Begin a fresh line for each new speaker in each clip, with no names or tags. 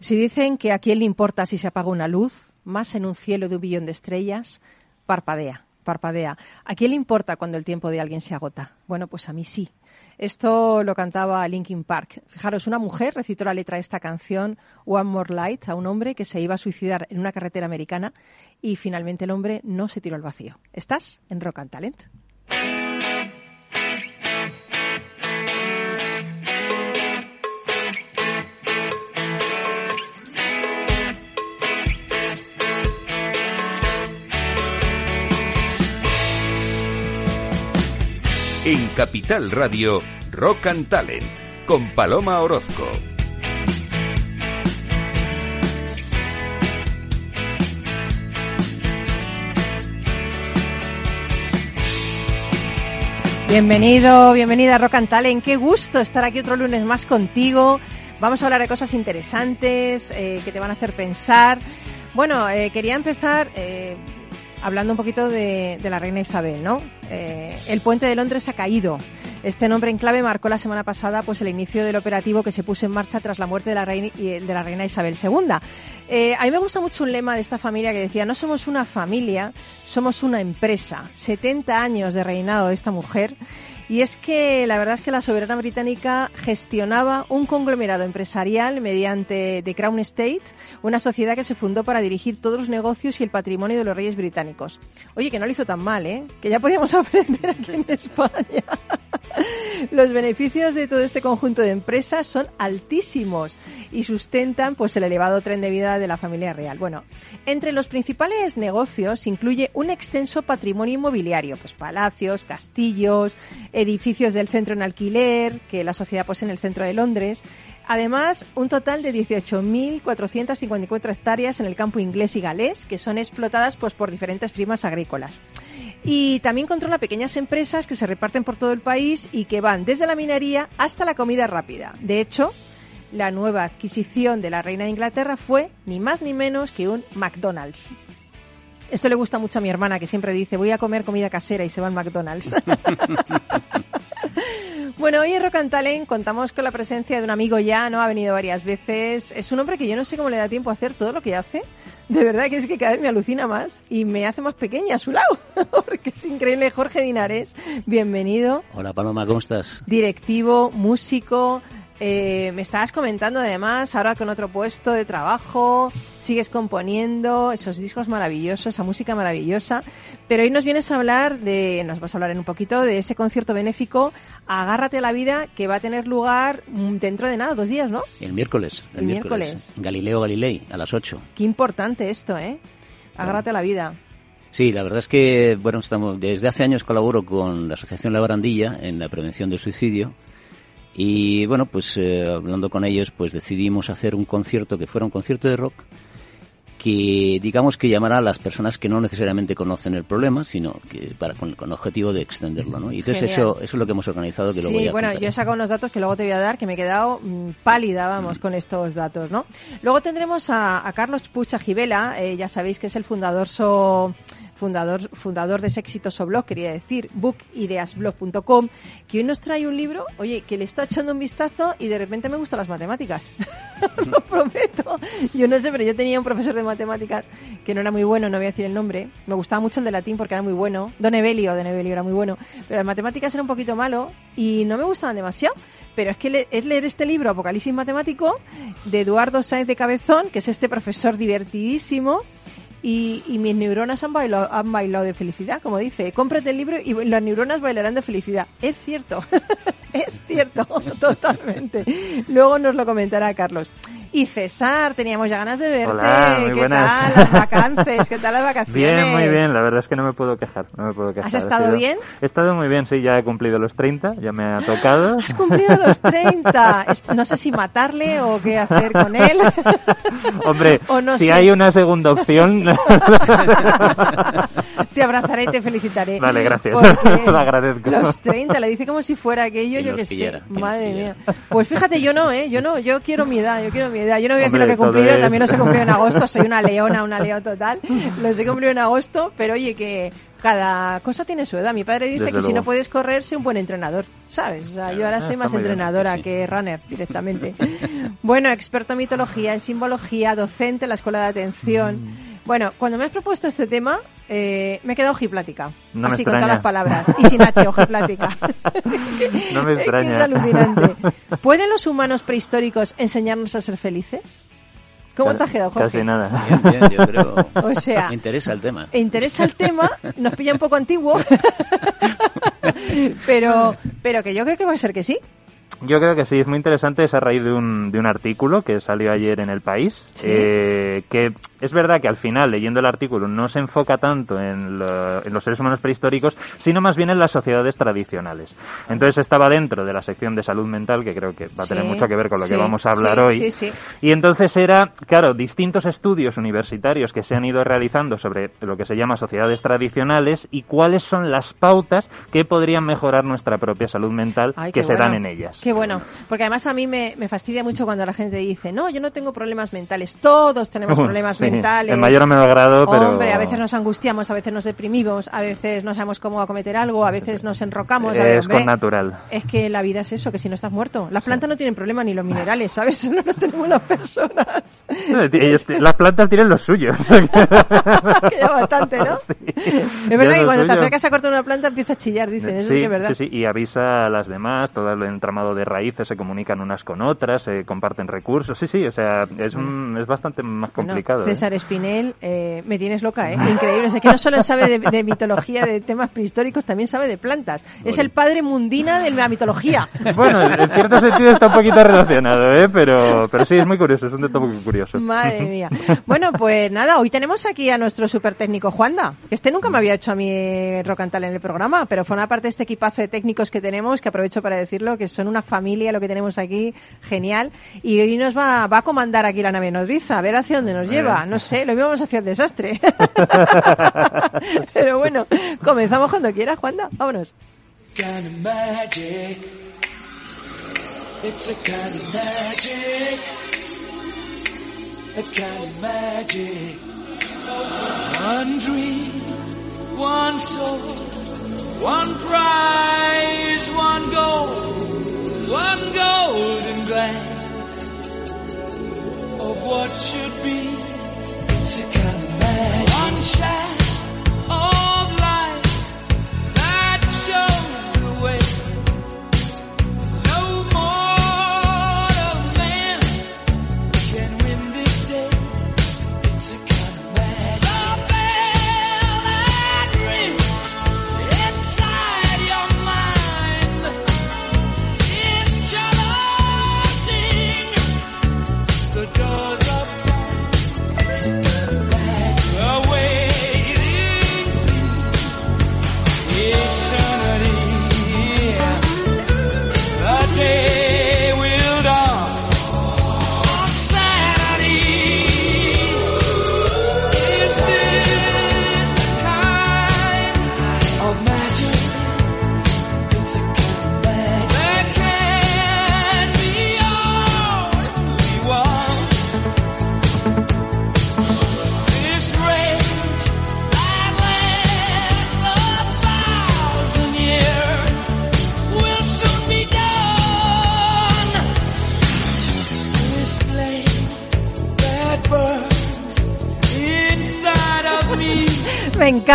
Si dicen que a quién le importa si se apaga una luz, más en un cielo de un billón de estrellas, parpadea, parpadea. ¿A quién le importa cuando el tiempo de alguien se agota? Bueno, pues a mí sí. Esto lo cantaba Linkin Park. Fijaros, una mujer recitó la letra de esta canción, One More Light, a un hombre que se iba a suicidar en una carretera americana y finalmente el hombre no se tiró al vacío. ¿Estás en Rock and Talent?
En Capital Radio, Rock and Talent, con Paloma Orozco.
Bienvenido, bienvenida a Rock and Talent. Qué gusto estar aquí otro lunes más contigo. Vamos a hablar de cosas interesantes eh, que te van a hacer pensar. Bueno, eh, quería empezar eh, hablando un poquito de, la reina Isabel, ¿no? Eh, el puente de Londres ha caído. Este nombre en clave marcó la semana pasada pues el inicio del operativo que se puso en marcha tras la muerte de la reina, de la reina Isabel II. Eh, a mí me gusta mucho un lema de esta familia que decía, no somos una familia, somos una empresa. 70 años de reinado de esta mujer. Y es que la verdad es que la soberana británica gestionaba un conglomerado empresarial mediante The Crown Estate, una sociedad que se fundó para dirigir todos los negocios y el patrimonio de los reyes británicos. Oye, que no lo hizo tan mal, ¿eh? Que ya podíamos aprender aquí en España. Los beneficios de todo este conjunto de empresas son altísimos y sustentan pues el elevado tren de vida de la familia real. Bueno, entre los principales negocios incluye un extenso patrimonio inmobiliario, pues palacios, castillos, edificios del centro en alquiler que la sociedad posee en el centro de Londres. Además, un total de 18.454 hectáreas en el campo inglés y galés que son explotadas pues, por diferentes firmas agrícolas. Y también controla pequeñas empresas que se reparten por todo el país y que van desde la minería hasta la comida rápida. De hecho, la nueva adquisición de la reina de Inglaterra fue ni más ni menos que un McDonald's. Esto le gusta mucho a mi hermana, que siempre dice, voy a comer comida casera y se va al McDonald's. bueno, hoy en Rock and Talent contamos con la presencia de un amigo ya, ¿no? Ha venido varias veces. Es un hombre que yo no sé cómo le da tiempo a hacer todo lo que hace. De verdad que es que cada vez me alucina más y me hace más pequeña a su lado. Porque es increíble. Jorge Dinares, bienvenido.
Hola Paloma, ¿cómo estás?
Directivo, músico, eh, me estabas comentando además, ahora con otro puesto de trabajo, sigues componiendo esos discos maravillosos, esa música maravillosa, pero hoy nos vienes a hablar de, nos vas a hablar en un poquito de ese concierto benéfico Agárrate a la vida que va a tener lugar dentro de nada, dos días, ¿no?
El miércoles.
El, miércoles.
Galileo Galilei, a las 8.
Qué importante esto, ¿eh? Agárrate a la vida.
Sí, la verdad es que, bueno, estamos, desde hace años colaboro con la Asociación La Barandilla en la prevención del suicidio y bueno, pues eh, hablando con ellos, pues decidimos hacer un concierto que fuera un concierto de rock que digamos que llamara a las personas que no necesariamente conocen el problema, sino que para con, el objetivo de extenderlo, ¿no? Y entonces eso, eso es lo que hemos organizado que
sí,
voy a
bueno, yo he sacado unos datos que luego te voy a dar, que me he quedado mmm, pálida, vamos, mm. con estos datos, ¿no? Luego tendremos a, a Carlos Pucha Gibela, eh, ya sabéis que es el fundador so fundador, fundador de ese exitoso blog, quería decir, bookideasblog.com, que hoy nos trae un libro, oye, que le está echando un vistazo y de repente me gustan las matemáticas. Lo prometo. Yo no sé, pero yo tenía un profesor de matemáticas que no era muy bueno, no voy a decir el nombre. Me gustaba mucho el de latín porque era muy bueno. Don Evelio, Don Evelio era muy bueno. Pero las matemáticas era un poquito malo y no me gustaban demasiado. Pero es que es leer este libro, Apocalipsis Matemático, de Eduardo Sáenz de Cabezón, que es este profesor divertidísimo y, y, mis neuronas han bailado, han bailado de felicidad, como dice, cómprate el libro y las neuronas bailarán de felicidad. Es cierto, es cierto, totalmente. Luego nos lo comentará Carlos. Y César, teníamos ya ganas de verte.
Hola, muy
¿Qué
buenas.
tal las vacances? ¿Qué tal las vacaciones?
Bien, muy bien. La verdad es que no me puedo quejar. No me puedo quejar.
¿Has estado
sido...
bien?
He estado muy bien, sí. Ya he cumplido los 30. Ya me ha tocado.
¿Has cumplido los 30? No sé si matarle o qué hacer con él.
Hombre,
no
si
sé.
hay una segunda opción...
te abrazaré y te felicitaré.
Vale, gracias. Lo agradezco.
Los 30, le dice como si fuera aquello,
Que
yo que sé.
pillara, que nos
Madre mía. Pues fíjate, yo no, ¿eh? Yo no, yo quiero mi edad, yo quiero mi edad. Yo no voy a decir lo que he cumplido,
es-
también los he cumplido en agosto, soy una leona, una león total. Los he cumplido en agosto, pero oye, que cada cosa tiene su edad. Mi padre dice
Desde
que si
luego.
no puedes correr, sé un buen entrenador, ¿sabes? O sea, yo ahora
Ah,
soy más
muy bien.
entrenadora
Sí.
que runner directamente. bueno, experto en mitología, en simbología, docente en la escuela de atención.
Mm.
Bueno, cuando me has propuesto este tema, eh, me he quedado ojiplática.
No me
así con todas las palabras. Y sin H, ojiplática.
No me
Es que
extraña.
Es alucinante. ¿Pueden los humanos prehistóricos enseñarnos a ser felices? ¿Cómo te has quedado, Jorge?
Casi nada.
Bien, bien, yo creo.
O sea,
Me interesa el tema.
Interesa el tema, nos pilla un poco antiguo, pero, pero que yo creo que va a ser que sí.
Yo creo que sí, es muy interesante, es a raíz de un, de un artículo que salió ayer en El País,
Sí.
eh, que es verdad que al final, leyendo el artículo, no se enfoca tanto en, lo- en los seres humanos prehistóricos, sino más bien en las sociedades tradicionales. Entonces estaba dentro de la sección de salud mental, que creo que va a tener
Sí,
mucho que ver con lo que vamos a hablar hoy.
sí, sí.
Y entonces era, claro, distintos estudios universitarios que se han ido realizando sobre lo que se llama sociedades tradicionales y cuáles son las pautas que podrían mejorar nuestra propia salud mental
Ay,
que se dan en ellas.
Qué bueno, porque además a mí me, me fastidia mucho cuando la gente dice, no, yo no tengo problemas mentales, todos tenemos problemas
Sí,
mentales.
En mayor o menor grado, pero...
Hombre, a veces nos angustiamos, a veces nos deprimimos, a veces no sabemos cómo acometer algo, a veces nos enrocamos. a ver,
Es con natural.
Es que la vida es eso, que si no estás muerto. Las plantas no tienen problema ni los minerales, ¿sabes? No los tenemos las personas.
Ellos- las plantas tienen los suyos.
que ya bastante, ¿no?
Sí.
Es verdad que cuando te
suyo.
acercas a cortar una planta empieza a chillar, dicen. Eso sí,
sí,
que es verdad.
sí, sí, y avisa a las demás, todo el entramado de raíces se comunican unas con otras, se comparten recursos, sí, sí, o sea, es, un, es bastante más complicado. ¿eh?
César Espinel, eh, me tienes loca, ¿eh? Increíble. O sea, que no solo sabe de, de mitología, de temas prehistóricos, también sabe de plantas. Es el padre mundina de la mitología.
Bueno, en cierto sentido está un poquito relacionado, ¿eh? pero, pero sí, es muy curioso, es un dato muy curioso.
Madre mía. Bueno, pues nada, hoy tenemos aquí a nuestro super técnico Juanda. Este nunca me había hecho a mí rock and Talent en el programa, pero forma parte de este equipazo de técnicos que tenemos, que aprovecho para decirlo, que son una familia lo que tenemos aquí, genial. Y hoy nos va, va a comandar aquí la nave nodriza, a ver hacia dónde nos lleva. No sé, lo mismo vamos hacia el desastre. pero bueno, comenzamos cuando quieras, Juanda. Vámonos.
kind of magic. It's a kind of magic. A kind of magic. One dream, one soul, one prize, one goal, one golden glance of what should be. It's a kind of magic. One shot of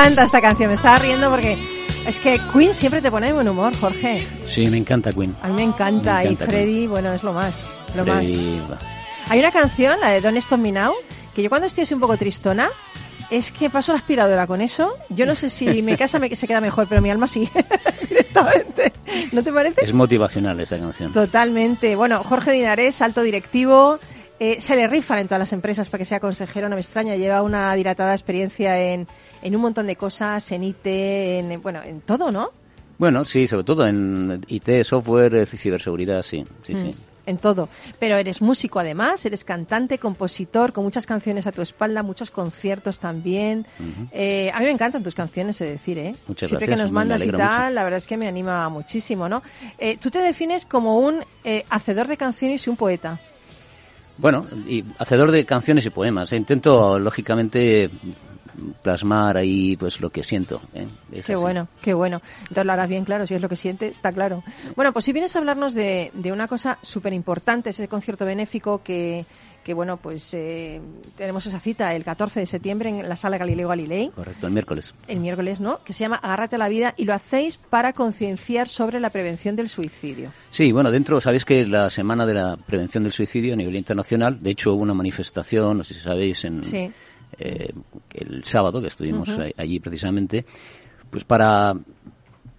encanta esta canción, me estaba riendo porque es que Queen siempre te pone de buen humor, Jorge.
Sí, me encanta Queen.
A mí me encanta,
Me encanta
y Freddy, bueno, es lo más, lo
Freddy,
más. Hay una canción, la de Don't Stop Me Now, que yo cuando estoy así un poco tristona, es que paso la aspiradora con eso. Yo no sé si mi casa me, se queda mejor, pero mi alma sí, directamente. ¿No te parece?
Es motivacional esa canción.
Totalmente. Bueno, Jorge Dinares, alto directivo, eh, se le rifan en todas las empresas para que sea consejero, no me extraña, lleva una dilatada experiencia en, en un montón de cosas, en IT, en, bueno, en todo, ¿no?
Bueno, sí, sobre todo en IT, software, eh, ciberseguridad, sí, sí, sí.
Mm, En todo. Pero eres músico además, eres cantante, compositor, con muchas canciones a tu espalda, muchos conciertos también. Eh, a mí me encantan tus canciones, es decir, ¿eh?
Muchas
Siempre
gracias,
que nos mandas y tal,
mucho.
la verdad es que me anima muchísimo, ¿no? Eh, tú te defines como un eh, hacedor de canciones y un poeta.
Bueno, y hacedor de canciones y poemas. Intento, lógicamente, plasmar ahí pues lo que siento. ¿eh?
Qué
así.
bueno, qué bueno. Entonces lo harás bien claro, si es lo que sientes, está claro. Bueno, pues si vienes a hablarnos de, de una cosa súper importante, ese concierto benéfico que, que bueno, pues eh, tenemos esa cita el 14 de septiembre en la sala Galileo Galilei,
Correcto, el miércoles.
el miércoles, ¿no? Que se llama Agárrate a la vida y lo hacéis para concienciar sobre la prevención del suicidio.
Sí, bueno, dentro, sabéis que la semana de la prevención del suicidio a nivel internacional, de hecho hubo una manifestación, no sé si sabéis, en
Sí.
eh, el sábado que estuvimos allí precisamente, pues para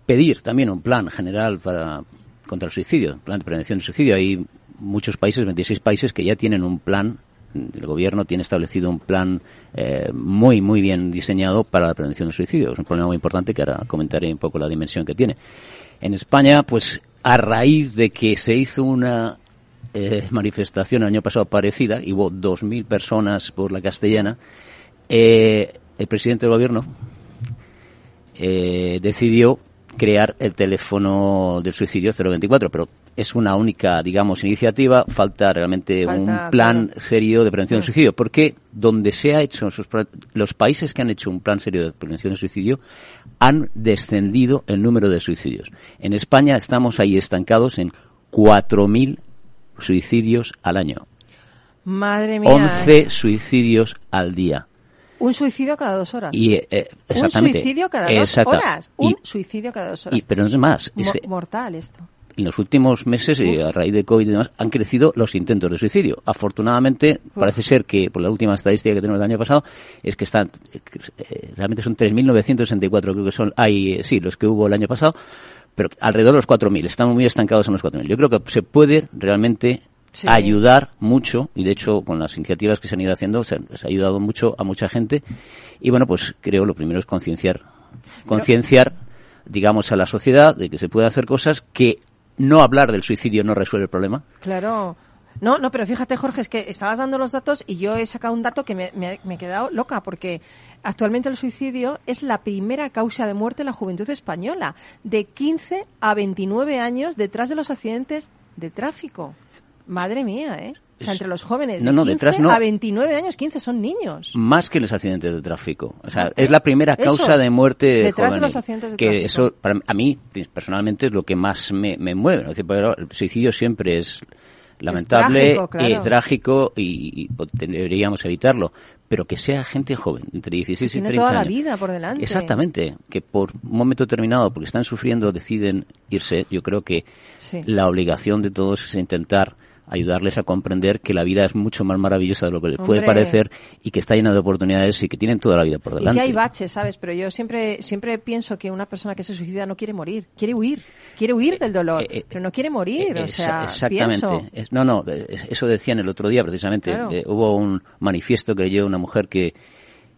pedir también un plan general para contra el suicidio, plan de prevención del suicidio. Hay muchos países, 26 países, que ya tienen un plan. El gobierno tiene establecido un plan eh, muy, muy bien diseñado para la prevención del suicidio. Es un problema muy importante que ahora comentaré un poco la dimensión que tiene. En España, pues a raíz de que se hizo una eh, manifestación el año pasado parecida, y hubo 2.000 personas por la castellana, eh, el presidente del gobierno eh, decidió crear el teléfono del suicidio 024, pero es una única, digamos, iniciativa, falta realmente
Falta,
un plan
claro.
serio de prevención
Mm.
del suicidio, porque donde se ha hecho, los países que han hecho un plan serio de prevención del suicidio han descendido el número de suicidios. En España estamos ahí estancados en 4.000 suicidios al año,
Madre mía.
11 suicidios al día.
Un suicidio cada dos horas.
Y, eh, eh,
un suicidio cada dos
Exacta.
horas. Un
Y-
suicidio cada dos horas.
y- pero no es más,
Mo-
ese-
mortal esto.
en los últimos meses, eh, a raíz de COVID y demás, han crecido los intentos de suicidio. Afortunadamente, parece ser que, por la última estadística que tenemos del año pasado, es que están, eh, realmente son 3.964, creo que son, hay, eh, sí, los que hubo el año pasado, pero alrededor de los 4.000. Estamos muy estancados en los 4.000. Yo creo que se puede realmente
Sí.
ayudar mucho, y de hecho, con las iniciativas que se han ido haciendo, se, se ha ayudado mucho a mucha gente. Y bueno, pues creo lo primero es concienciar, concienciar, digamos, a la sociedad de que se puede hacer cosas que no hablar del suicidio no resuelve el problema.
Claro. No, no, pero fíjate, Jorge, es que estabas dando los datos y yo he sacado un dato que me, me- me he quedado loca, porque actualmente el suicidio es la primera causa de muerte en la juventud española, de 15 a 29 años detrás de los accidentes de tráfico. Madre mía, ¿eh? O sea, entre los jóvenes
No,
de
no,
15
detrás no.
a 29 años, 15 son niños.
Más que los accidentes de tráfico. O sea, es la primera
Eso,
causa de muerte
de
juvenil.
los accidentes de
que
tráfico.
eso, para a mí, personalmente, es lo que más me, me mueve. Es decir, el suicidio siempre es lamentable,
trágico, claro.
eh, trágico y, y, deberíamos evitarlo. Pero que sea gente joven, entre 16 y
Tiene
30
toda la
años.
vida por delante.
Exactamente. Que por un momento determinado, porque están sufriendo, deciden irse. Yo creo que
Sí.
la obligación de todos es intentar ayudarles a comprender que la vida es mucho más maravillosa de lo que les puede
Hombre.
parecer y que está llena de oportunidades y que tienen toda la vida por
Y
delante.
que hay baches, ¿sabes? Pero yo siempre siempre pienso que una persona que se suicida no quiere morir, quiere huir, quiere huir del dolor,
eh, eh,
pero no quiere morir,
Eh,
o sea,
exactamente.
pienso.
No, no, eh, es- eso decían el otro día precisamente.
Claro.
Eh, hubo un manifiesto que leyó una mujer que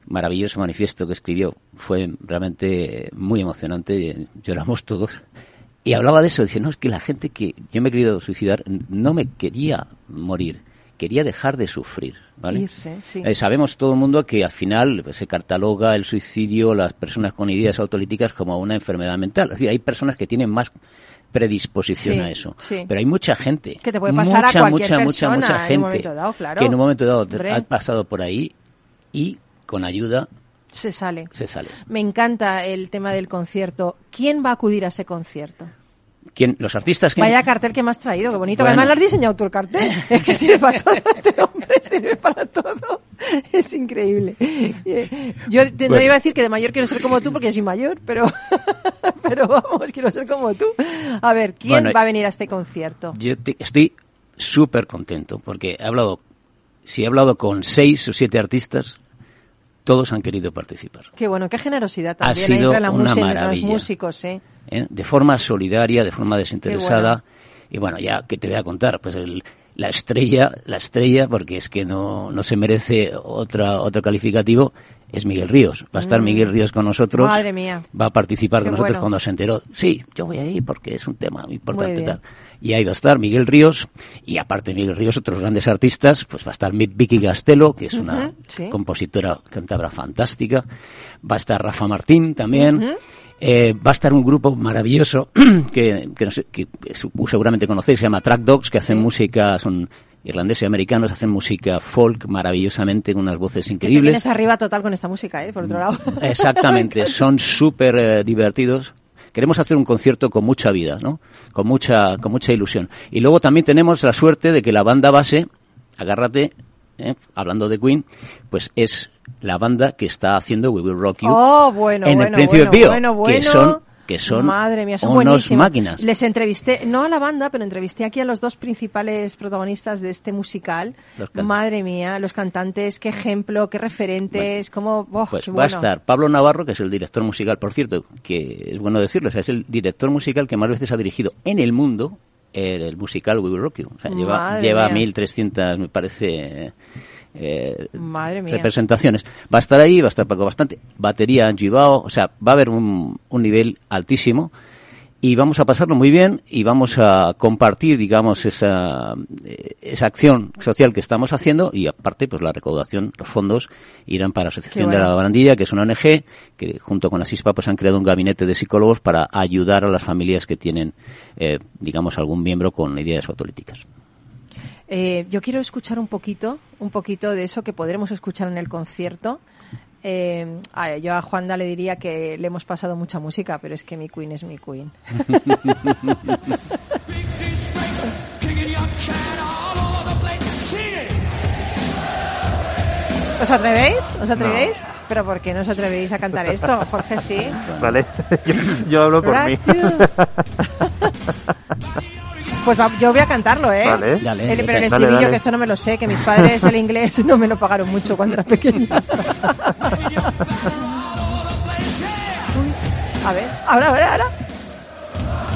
maravilloso manifiesto que escribió, fue realmente eh, muy emocionante, eh, lloramos todos. Y hablaba de eso, decía, no, es que la gente que yo me he querido suicidar no me quería morir, quería dejar de sufrir, ¿vale?
Irse, sí.
Eh, sabemos todo el mundo que al final pues, se cataloga el suicidio, las personas con ideas autolíticas como una enfermedad mental. Es decir, hay personas que tienen más predisposición
Sí,
a eso.
sí.
Pero hay mucha gente,
Que te puede pasar a
mucha,
cualquier
mucha, mucha,
persona
mucha
en un
gente
dado, claro.
que en un momento dado
Hombre.
ha pasado por ahí y con ayuda
Se sale.
se sale.
Me encanta el tema del concierto. ¿Quién va a acudir a ese concierto?
¿Quién? Los artistas que
Vaya cartel que me has traído, qué bonito.
Bueno.
Además lo has diseñado tú el cartel. Es que sirve para todo. Este hombre sirve para todo. Es increíble. Yo te- no iba a decir que de mayor quiero ser como tú porque soy mayor, pero, pero vamos, quiero ser como tú. A ver, ¿quién
Bueno,
va a venir a este concierto?
Yo te- estoy súper contento porque he hablado, si he hablado con seis o siete artistas, todos han querido participar.
Qué bueno, qué generosidad
Ha
también
sido
entre la
una
entre los
maravilla.
músicos, ¿eh?
¿eh? de forma solidaria, de forma desinteresada.
bueno.
Y bueno, ya que te voy a contar, pues el- la estrella, la estrella, porque es que no, no se merece otra, otro calificativo, es Miguel Ríos. Va a estar Miguel Ríos con nosotros.
Mm. Madre mía.
Va a participar
Qué
con nosotros
bueno.
cuando se enteró. Sí, yo voy a ir porque es un tema muy importante. Tal. Y ahí va a estar Miguel Ríos. Y aparte de Miguel Ríos, otros grandes artistas, pues va a estar Vicky Castelo, que es una
sí.
compositora cántabra fantástica. Va a estar Rafa Martín también. Eh, va a estar un grupo maravilloso que, que, no sé, que seguramente conocéis, se llama Track Dogs, que hacen música, son irlandeses y americanos, hacen música folk maravillosamente con unas voces increíbles.
vienes arriba total con esta música, ¿eh? Por otro lado.
Exactamente, son súper eh, divertidos. Queremos hacer un concierto con mucha vida, ¿no? Con mucha, con mucha ilusión. Y luego también tenemos la suerte de que la banda base, agárrate, ¿eh? hablando de Queen, pues es la banda que está haciendo We Will Rock You
Oh, bueno,
en
bueno,
el Príncipe
bueno,
Pío,
bueno, bueno.
que son que son
Madre mía, son
unos máquinas.
Les entrevisté, no a la banda, pero entrevisté aquí a los dos principales protagonistas de este musical. Madre mía, los cantantes, qué ejemplo, qué referentes, cómo... oh,
Pues
qué
va a
bueno.
estar Pablo Navarro, que es el director musical, por cierto, que es bueno decirlo, o sea, es el director musical que más veces ha dirigido en el mundo el, musical We Will Rock You. O sea, lleva, lleva
mía.
1.300, me parece, eh,
Madre mía.
representaciones. Va a estar ahí, va a estar Paco bastante. Batería, Gibao, o sea, va a haber un, un nivel altísimo y vamos a pasarlo muy bien y vamos a compartir, digamos, esa, eh, esa acción social que estamos haciendo y aparte, pues la recaudación, los fondos irán para la Asociación de la. Barandilla, que es una ONG, que junto con la SISPA pues han creado un gabinete de psicólogos para ayudar a las familias que tienen, eh, digamos, algún miembro con ideas autolíticas.
Eh, yo quiero escuchar un poquito, un poquito de eso que podremos escuchar en el concierto. Eh, a- yo a Juanda le diría que le hemos pasado mucha música, pero es que mi Queen es mi Queen. ¿Os atrevéis? ¿Os atrevéis? ¿Pero por qué no os atrevéis a cantar esto? Jorge, sí.
¿Vale? Yo, yo hablo por mí.
Pues va- yo voy a cantarlo, ¿eh?
Vale.
Dale,
El- pero el
dale,
estribillo,
dale.
que esto no me lo sé, que mis padres el inglés no me lo pagaron mucho cuando era pequeña. A ver, ahora, ahora, ahora.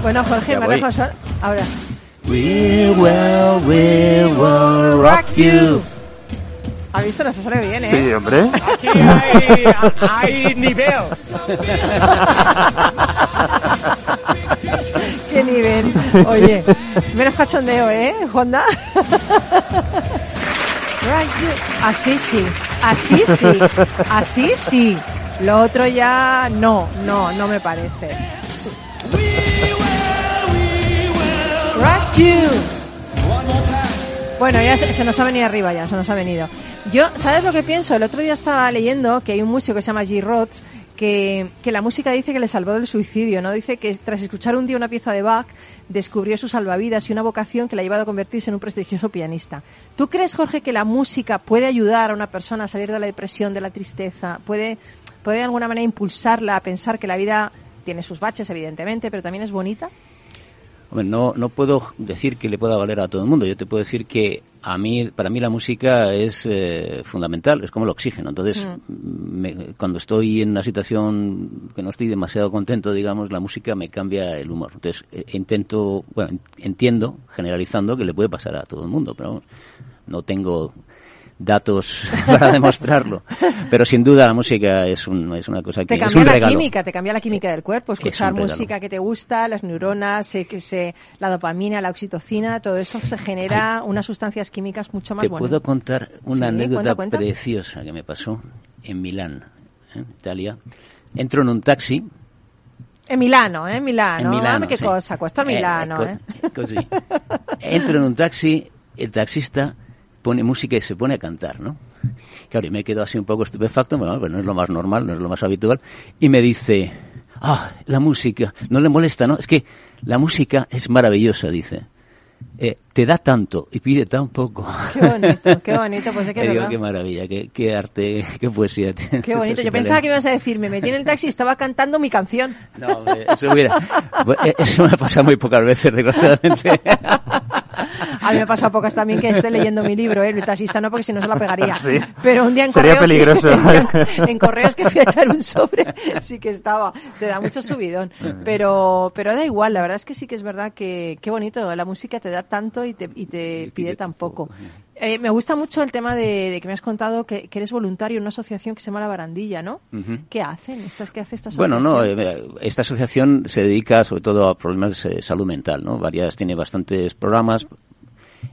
Bueno, Jorge,
Ya
me
voy.
dejas Ahora.
We will, we will rock you.
¿Has visto? Nos sale bien, ¿eh?
Sí, hombre.
Aquí hay, hay nivel.
Qué nivel. Oye, menos cachondeo, ¿eh, Honda? Así sí, así sí, así sí. Lo otro ya no, no, no me parece. Bueno, ya se, se nos ha venido arriba, ya se nos ha venido. Yo, ¿sabes lo que pienso? El otro día estaba leyendo que hay un músico que se llama G. Rhodes que, la música dice que le salvó del suicidio, ¿no? Dice que tras escuchar un día una pieza de Bach descubrió su salvavidas y una vocación que le ha llevado a convertirse en un prestigioso pianista. ¿Tú crees, Jorge, que la música puede ayudar a una persona a salir de la depresión, de la tristeza? ¿Puede, puede de alguna manera impulsarla a pensar que la vida tiene sus baches, evidentemente, pero también es bonita?
Hombre, no, no puedo decir que le pueda valer a todo el mundo. Yo te puedo decir que a mí, para mí la música es eh, fundamental, es como el oxígeno. Entonces, me- cuando estoy en una situación que no estoy demasiado contento, digamos, la música me cambia el humor. Entonces, eh, intento, bueno, en- entiendo, generalizando, que le puede pasar a todo el mundo, pero no tengo datos para demostrarlo. Pero sin duda la música es, un, es una cosa que
Te
es
cambia
un
la
regalo.
química, te cambia la química del cuerpo, escuchar
regalo.
música que te gusta, las neuronas, eh, que se, la dopamina, la oxitocina, todo eso se genera unas sustancias químicas mucho más
Te
buenas.
puedo contar una
Sí,
anécdota
cuenta, cuenta.
preciosa que me pasó en Milán, ¿eh? Italia. Entro en un taxi.
En Milano, ¿eh? En Milano.
en Milano,
qué
sí.
cosa, cuesta
Eh,
Milano, ¿eh?
così. Entro en un taxi, el taxista pone música y se pone a cantar, ¿no? Claro, y me quedo así un poco estupefacto, bueno, pues no es lo más normal, no es lo más habitual, y me dice, ah, la música, no le molesta, ¿no? Es que la música es maravillosa, dice. Eh, te da tanto y pide tan poco.
Qué bonito, qué bonito, pues es que
digo, qué maravilla, qué, qué arte, qué poesía. tiene
Qué bonito. Yo pensaba que me ibas a decir, me metí en el taxi y estaba cantando mi canción.
No, hombre, eso hubiera... Bueno, eh, Eso me ha pasado muy pocas veces, desgraciadamente.
A mí me ha pasado pocas también que esté leyendo mi libro, ¿eh? El taxista no, porque si no se la pegaría.
Sí.
Pero un día en
Sería
correos...
peligroso.
en, en correos que fui a echar un sobre, sí que estaba. Te da mucho subidón. Pero, pero da igual, la verdad es que sí que es verdad que, qué bonito, la música te da tanto y te, y te pide tan poco. Eh, me gusta mucho el tema de, de que me has contado que, que eres voluntario en una asociación que se llama La Barandilla, ¿no?
Ujú.
¿Qué hacen? ¿Estas, ¿Qué hace esta asociación?
Bueno, no, eh, esta asociación se dedica sobre todo a problemas de salud mental, ¿no? Varias, tiene bastantes programas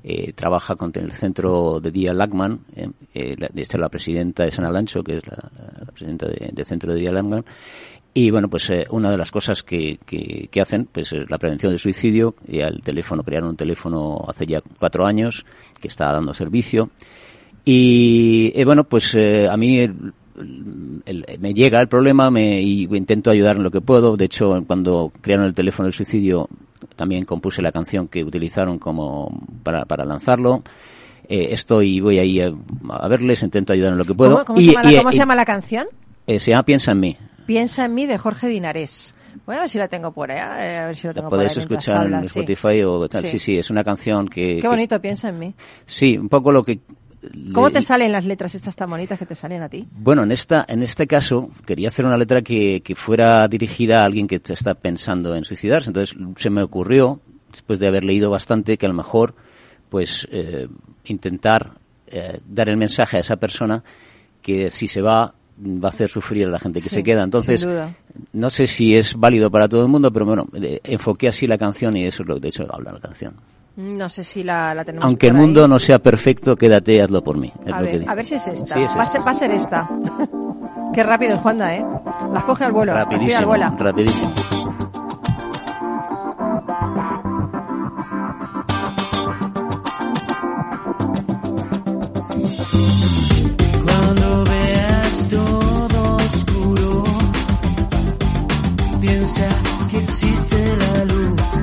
eh, trabaja con el centro de Día Lagman, eh, eh, la, esta es la presidenta de San Alancho, que es la, la presidenta de- del centro de Día Lagman, y bueno, pues eh, una de las cosas que, que, que hacen pues es la prevención del suicidio, y el teléfono, crearon un teléfono hace ya cuatro años que está dando servicio, y eh, bueno, pues eh, a mí el- el- me llega el problema me, y intento ayudar en lo que puedo. De hecho, cuando crearon el teléfono del suicidio, también compuse la canción que utilizaron como para, para lanzarlo. Eh, estoy, voy ahí a, a verles, intento ayudar en lo que puedo.
¿Cómo, cómo
Y-
se, llama la,
y-
cómo se
y-
llama la canción?
eh, se llama Piensa en mí.
Piensa en mí de Jorge Dinarés. Voy a ver si la tengo por ahí, eh, a ver si lo
La
tengo por ahí
escuchar en
sí.
Spotify o tal.
Sí.
Sí, sí, es una canción que...
Qué
que-
bonito, piensa en mí.
sí, un poco lo que...
¿Cómo
le-
te salen las letras estas tan bonitas que te salen a ti?
Bueno, en esta, en este caso quería hacer una letra que, que fuera dirigida a alguien que te está pensando en suicidarse. Entonces se me ocurrió, después de haber leído bastante, que a lo mejor, pues, eh, intentar eh, dar el mensaje a esa persona que si se va va a hacer sufrir a la gente que
Sí,
se queda. Entonces, no sé si es válido para todo el mundo, pero bueno, enfoqué así la canción y eso es lo que de hecho habla la canción.
No sé si la, la tenemos
Aunque el
ahí.
mundo no sea perfecto, quédate, hazlo por mí. es
A
lo que
ver,
digo.
a ver si es esta.
Sí, es
va, a
esta.
ser, va a ser esta. Qué rápido es Juanda, ¿eh? Las coge al vuelo. pide al
Rapidísimo,
vuela.
rapidísimo.
Piensa que existe la luz.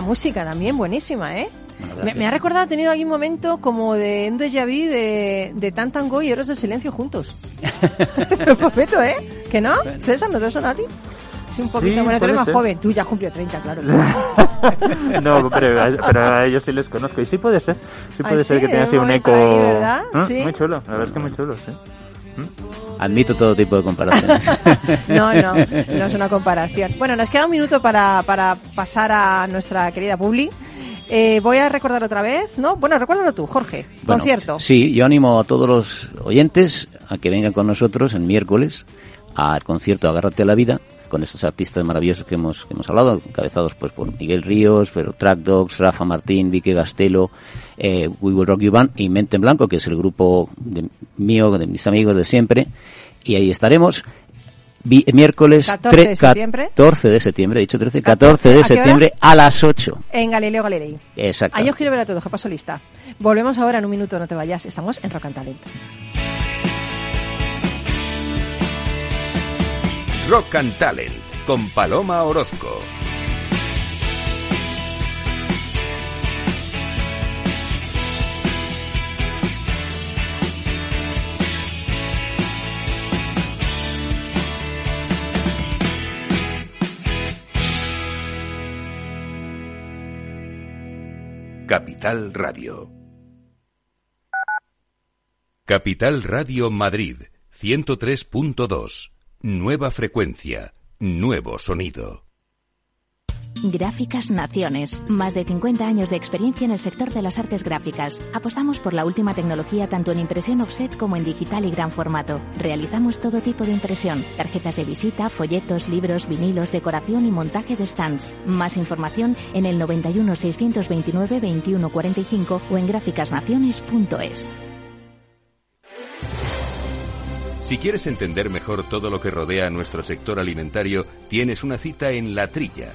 La
música también, buenísima, ¿eh? Me, me ha recordado, ha tenido aquí un momento como de un déjà vu de, de Tan Tango y Héroes del Silencio juntos. un poquito, ¿eh? ¿Que no? César, ¿no te suena a ti? Sí, un poquito.
Sí,
bueno, tú eres más
ser.
joven. Tú ya has cumplido 30, claro.
no, pero, pero a ellos sí les conozco. Y sí puede ser. Sí
Ay,
puede ser
sí,
que tenga
de
así un eco.
ahí, ¿verdad?
¿Eh? Muy chulo, la verdad es que muy chulo, sí.
Admito todo tipo de comparaciones.
No, no, no es una comparación. Bueno, nos queda un minuto para, para pasar a nuestra querida Publi. Eh, voy a recordar otra vez, ¿no? Bueno, recuérdalo tú, Jorge.
Bueno,
concierto.
Sí, yo animo a todos los oyentes a que vengan con nosotros el miércoles al concierto Agárrate a la Vida con estos artistas maravillosos que hemos, que hemos hablado, encabezados pues por Miguel Ríos, pero Track Dogs, Rafa Martín, Vicky Gastelo, eh, We Will Rock You Band y Mente en Blanco, que es el grupo de- mío, de mis amigos de siempre. Y ahí estaremos. Vi- miércoles
14 de
tre-
septiembre.
14 de septiembre, he dicho 13,
14,
14 de
¿a hora?
septiembre a las 8.
En Galileo Galilei.
Exacto.
Ahí os quiero ver a todos, que paso lista. Volvemos ahora en un minuto, no te vayas. Estamos en Rock and Talent.
Rock and Talent con Paloma Orozco. Capital Radio. Capital Radio Madrid 103.2. Nueva frecuencia, nuevo sonido.
Gráficas Naciones. Más de 50 años de experiencia en el sector de las artes gráficas. Apostamos por la última tecnología tanto en impresión offset como en digital y gran formato. Realizamos todo tipo de impresión. Tarjetas de visita, folletos, libros, vinilos, decoración y montaje de stands. Más información en el 91 629 2145 o en gráficasnaciones.es.
Si quieres entender mejor todo lo que rodea a nuestro sector alimentario, tienes una cita en La Trilla.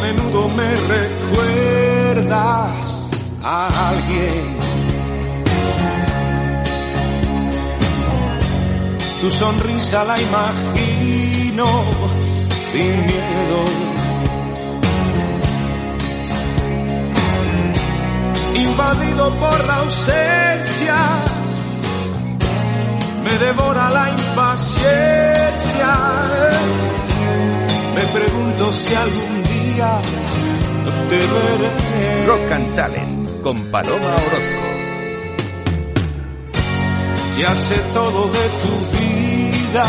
Menudo me recuerdas a alguien. Tu sonrisa la imagino sin miedo. Invadido por la ausencia, me devora la impaciencia. Me pregunto si algún día te veré.
Rock and Talent con Paloma Orozco.
Ya sé todo de tu vida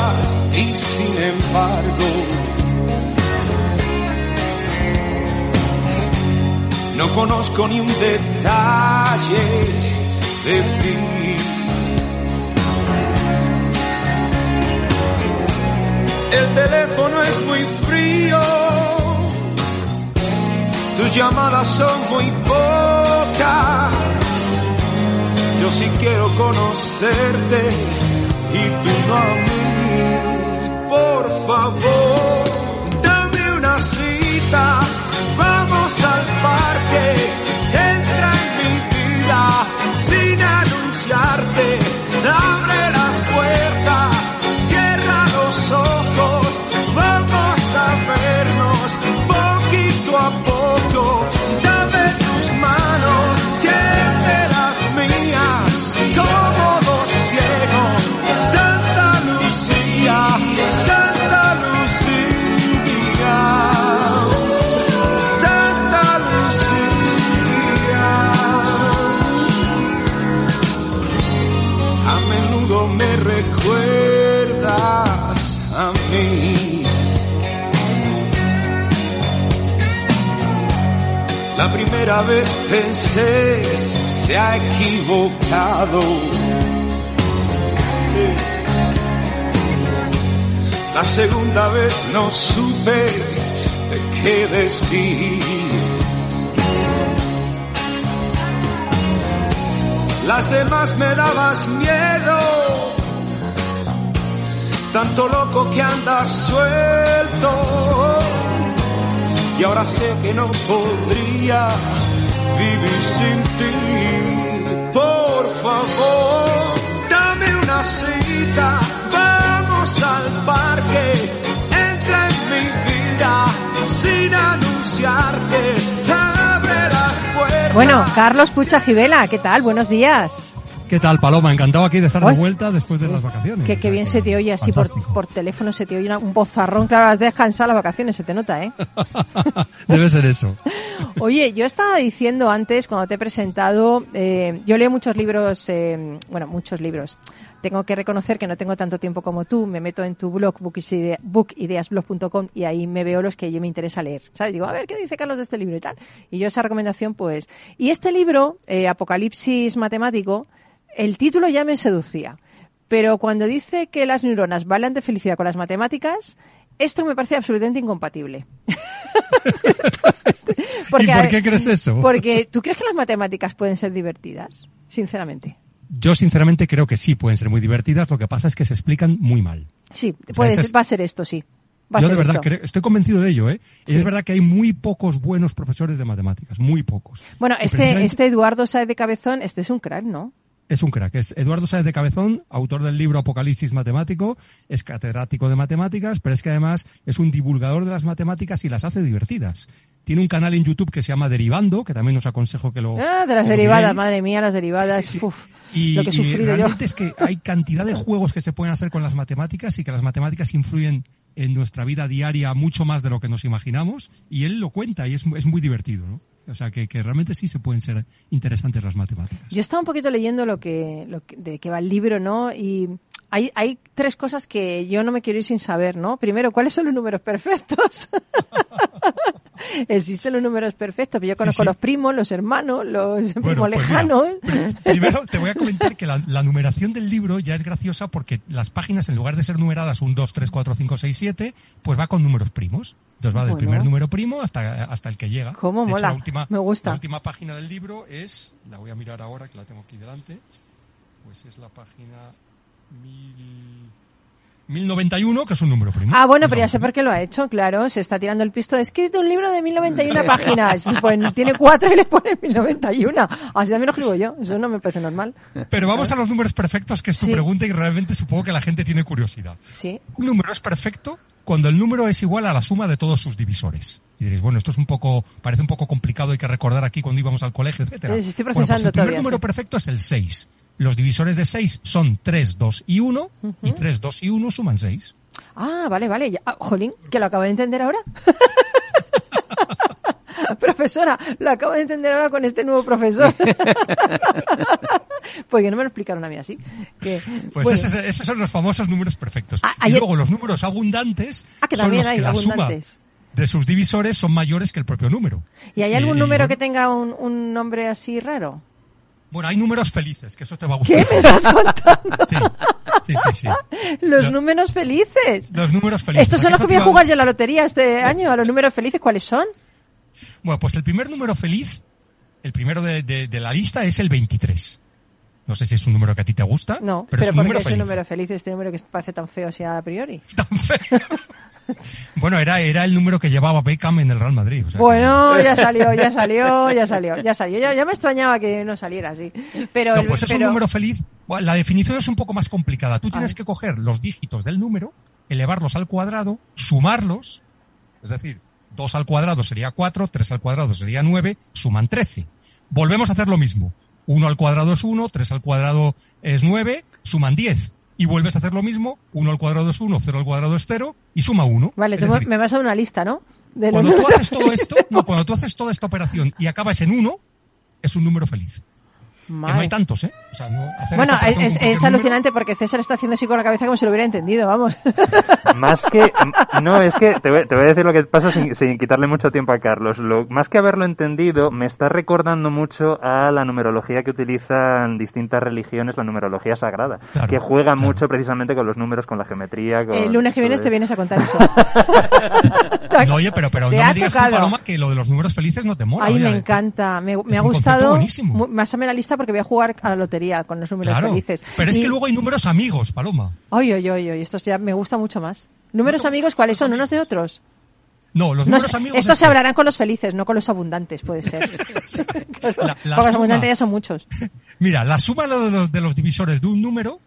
y sin embargo no conozco ni un detalle de ti. El teléfono es muy frío, tus llamadas son muy pocas. Yo sí quiero conocerte y tú no a mí. Por favor, dame una cita, vamos al parque, entra en mi vida sin anunciarte, abre las puertas, primera vez pensé, se ha equivocado. La segunda vez no supe de qué decir. Las demás me dabas miedo, tanto loco que andas suelto. Y ahora sé que no podría vivir sin ti. Por favor, dame una cita, vamos al parque, entra en mi vida sin anunciarte, abre las puertas.
Bueno, Carlos Pucha Gibela, ¿qué tal? Buenos días.
¿Qué tal, Paloma? Encantado aquí de estar de vuelta después de las vacaciones.
Que, que bien se te oye así por, por teléfono, se te oye una- un bozarrón. Claro, has descansado las vacaciones, se te nota, ¿eh?
Debe ser eso.
Oye, yo estaba diciendo antes, cuando te he presentado, eh, yo leo muchos libros, eh, bueno, muchos libros. Tengo que reconocer que no tengo tanto tiempo como tú. Me meto en tu blog, bookideasblog.com, y ahí me veo los que yo me interesa leer. ¿Sabes? Digo, a ver, ¿qué dice Carlos de este libro y tal? Y yo esa recomendación, pues... Y este libro, eh, Apocalipsis Matemático, el título ya me seducía. Pero cuando dice que las neuronas bailan de felicidad con las matemáticas, esto me parece absolutamente incompatible.
¿Y por qué crees eso?
Porque tú crees que las matemáticas pueden ser divertidas, sinceramente.
Yo sinceramente creo que sí pueden ser muy divertidas, lo que pasa es que se explican muy mal.
Sí,
sea,
puede
ese
ser-
es-
va a ser esto, sí. Va
Yo de verdad creo- estoy convencido de ello, ¿eh?
Sí.
es verdad que hay muy pocos buenos profesores de matemáticas, muy pocos.
Bueno,
Y
este,
precisamente
este Eduardo Saez de Cabezón, este es un crack, ¿no?
Es un crack, es Eduardo Sáez de Cabezón, autor del libro Apocalipsis Matemático, es catedrático de matemáticas, pero es que además es un divulgador de las matemáticas y las hace divertidas. Tiene un canal en YouTube que se llama Derivando, que también os aconsejo que lo
Ah, de las derivadas,
miréis.
madre mía, las derivadas.
Sí, sí.
Uf,
Y,
lo que he
y
sufrido yo.
realmente es que hay cantidad de juegos que se pueden hacer con las matemáticas y que las matemáticas influyen en nuestra vida diaria mucho más de lo que nos imaginamos y él lo cuenta y es, es muy divertido, ¿no? O sea, que, que realmente sí se pueden ser interesantes las matemáticas.
Yo estaba un poquito leyendo lo que, lo que- de qué va el libro, ¿no? Y hay, hay tres cosas que yo no me quiero ir sin saber, ¿no? Primero, ¿cuáles son los números perfectos? Existen los números perfectos, pero yo conozco
sí.
los primos, los hermanos, los primos
pues
lejanos.
pr- primero te voy a comentar que la, la numeración del libro ya es graciosa porque las páginas, en lugar de ser numeradas 1, 2, 3, 4, 5, 6, 7, pues va con números primos. Entonces va del
Bueno.
primer número primo hasta, hasta el que llega.
¿Cómo
De hecho,
mola?
la última,
Me gusta.
La última página del libro es, la voy a mirar ahora que la tengo aquí delante, pues es la página mil- 1091, que es un número primo.
Ah, bueno, pero ya sé por qué lo ha hecho, claro. Se está tirando el pisto. He escrito un libro de 1091 páginas. Pues tiene cuatro y le pone 1091. Así también lo escribo yo. Eso no me parece normal.
Pero vamos a los números perfectos, que es tu
Sí.
pregunta y realmente supongo que la gente tiene curiosidad.
Sí.
Un número es perfecto cuando el número es igual a la suma de todos sus divisores. Y diréis, bueno, esto es un poco, parece un poco complicado, hay que recordar aquí cuando íbamos al colegio, etcétera.
Sí, estoy
Bueno, pues
procesando
el primer
todavía,
número
sí.
perfecto es el 6. Los divisores de 6 son 3, 2 y 1, y 3, 2 y 1 suman 6.
Ah, vale, vale. Ya- ah, jolín, que lo acabo de entender ahora. Profesora, lo acabo de entender ahora con este nuevo profesor. Porque no me lo explicaron a mí así. Que,
Pues
bueno,
ese- esos son los famosos números perfectos.
Ah,
y luego los números abundantes
Ah, que
son los
hay
que la suma de sus divisores son mayores que el propio número.
¿Y hay algún
y-
número
bueno,
que tenga un, un nombre así raro?
Bueno, hay números felices, que eso te va a gustar.
¿Qué me estás contando?
Sí, sí, sí. sí.
Los
Lo-
números felices.
Los números felices.
Estos son los que voy a jugar yo a la lotería este año. ¿A los números felices cuáles son?
Bueno, pues el primer número feliz, el primero de, de- de la lista es el 23. No sé si es un número que a ti te gusta,
No,
pero,
pero,
es un
¿por
número
es un
feliz.
número feliz este número que parece tan feo así a priori?
Bueno, era, era el número que llevaba Beckham en el Real Madrid. o sea que-
Bueno, ya salió, ya salió, ya salió, ya salió. Ya, ya me extrañaba que no saliera así. Pero,
No,
el-
pues es un
pero-
número feliz. La definición es un poco más complicada. Tú tienes
ver.
que coger los dígitos del número, elevarlos al cuadrado, sumarlos, es decir, 2 al cuadrado sería 4, 3 al cuadrado sería 9, suman 13. Volvemos a hacer lo mismo. 1 al cuadrado es 1, 3 al cuadrado es 9, suman 10. Y vuelves a hacer lo mismo, 1 al cuadrado es 1, 0 al cuadrado es 0 y suma 1.
Vale, tú me-
decir,
me vas a una lista, ¿no? De
cuando tú haces todo esto, no, cuando tú haces toda esta operación y acabas en 1, es un número feliz. Que no
Madre.
hay tantos, ¿eh? O sea, no, hacer
Bueno,
esta
es, alucinante porque César está haciendo así con la cabeza como si lo hubiera entendido, vamos.
Más que, no, es que te voy, te voy a decir lo que pasa sin, sin quitarle mucho tiempo a Carlos. Lo, más que haberlo entendido, me está recordando mucho a la numerología que utilizan distintas religiones, la numerología sagrada,
Claro,
que juega
claro.
mucho precisamente con los números, con la geometría. Con
El lunes que vienes te vienes a contar eso.
No, oye, pero, pero no me digas tú,
tocado.
Paloma, que lo de los números felices no te mola.
Ay,
oye.
me encanta. Me, me ha gustado. Pásame la lista porque voy a jugar a la lotería con los números
Claro,
felices.
pero es
Y-
que luego hay números amigos, Paloma.
Ay, ay, ay, estos ya me gusta mucho más. ¿Números amigos cuáles son? ¿Unos de otros?
No, los números amigos...
estos
es
se hablarán con los felices, no con los abundantes, puede ser.
La- la
los abundantes ya son muchos.
Mira, la suma de los, de los divisores de un número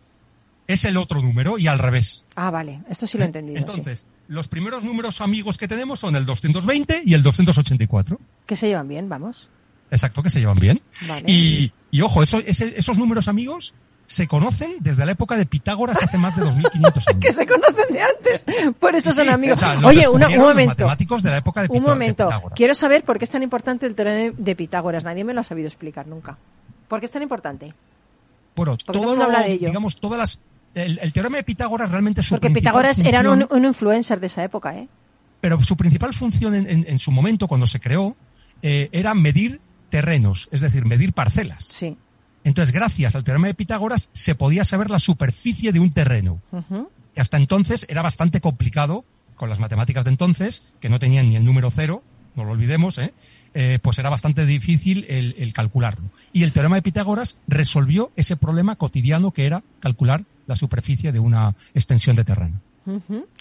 es el otro número y al revés.
Ah, vale, esto sí lo he entendido. sí.
Entonces, los primeros números amigos que tenemos son el 220 y el 284.
Que se llevan bien, vamos.
Exacto, que se llevan bien.
Vale.
Y, y ojo, eso- ese- esos números amigos se conocen desde la época de Pitágoras hace más de 2500 años.
Que se conocen de antes, por eso
Sí,
son amigos.
o sea, lo
Oye, una- un
los
momento.
matemáticos de la época de,
Un
de
momento.
Pitágoras.
Quiero saber por qué es tan importante el teorema de Pitágoras. Nadie me lo ha sabido explicar nunca. ¿Por qué es tan importante?
Bueno,
todo mundo
lo-
habla de ello.
digamos, todas las... El, el teorema de Pitágoras realmente su
Porque Pitágoras era un, un influencer de esa época, ¿eh?
Pero su principal función en, en- en su momento, cuando se creó, eh, era medir terrenos, es decir, medir parcelas.
Sí.
Entonces, gracias al teorema de Pitágoras, se podía saber la superficie de un terreno. Hasta entonces era bastante complicado, con las matemáticas de entonces, que no tenían ni el número cero, no lo olvidemos, ¿eh? Eh, pues era bastante difícil el, el calcularlo. Y el teorema de Pitágoras resolvió ese problema cotidiano que era calcular la superficie de una extensión de terreno.